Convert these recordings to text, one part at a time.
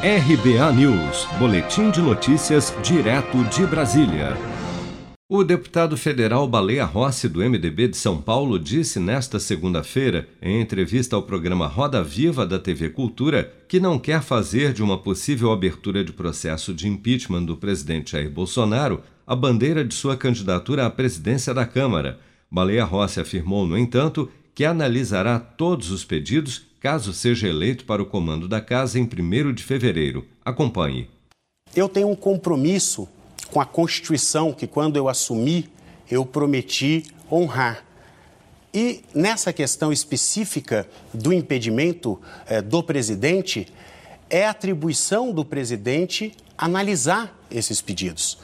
RBA News, Boletim de Notícias, direto de Brasília. O deputado federal Baleia Rossi, do MDB de São Paulo, disse nesta segunda-feira, em entrevista ao programa Roda Viva da TV Cultura, que não quer fazer de uma possível abertura de processo de impeachment do presidente Jair Bolsonaro a bandeira de sua candidatura à presidência da Câmara. Baleia Rossi afirmou, no entanto, que analisará todos os pedidos caso seja eleito para o comando da casa em 1 de fevereiro. Acompanhe. Eu tenho um compromisso com a Constituição que, quando eu assumi, eu prometi honrar. E nessa questão específica do impedimento eh, do presidente, é atribuição do presidente analisar esses pedidos.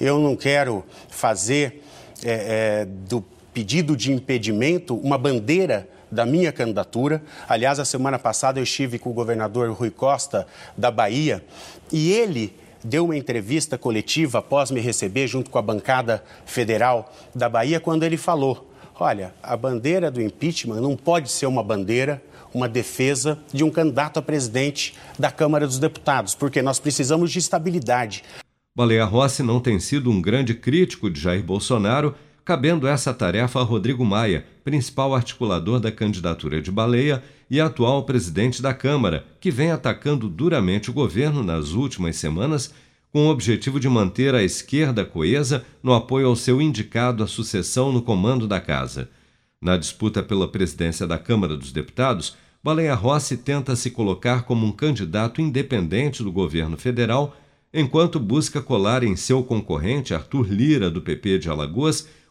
Eu não quero fazer eh, eh, do pedido de impedimento uma bandeira da minha candidatura. Aliás, a semana passada eu estive com o governador Rui Costa da Bahia e ele deu uma entrevista coletiva após me receber junto com a bancada federal da Bahia quando ele falou: "Olha, a bandeira do impeachment não pode ser uma bandeira uma defesa de um candidato a presidente da Câmara dos Deputados, porque nós precisamos de estabilidade. Baleia Rossi não tem sido um grande crítico de Jair Bolsonaro cabendo essa tarefa a Rodrigo Maia, principal articulador da candidatura de Baleia e atual presidente da Câmara, que vem atacando duramente o governo nas últimas semanas com o objetivo de manter a esquerda coesa no apoio ao seu indicado à sucessão no comando da casa. Na disputa pela presidência da Câmara dos Deputados, Baleia Rossi tenta se colocar como um candidato independente do governo federal, enquanto busca colar em seu concorrente Arthur Lira, do PP de Alagoas,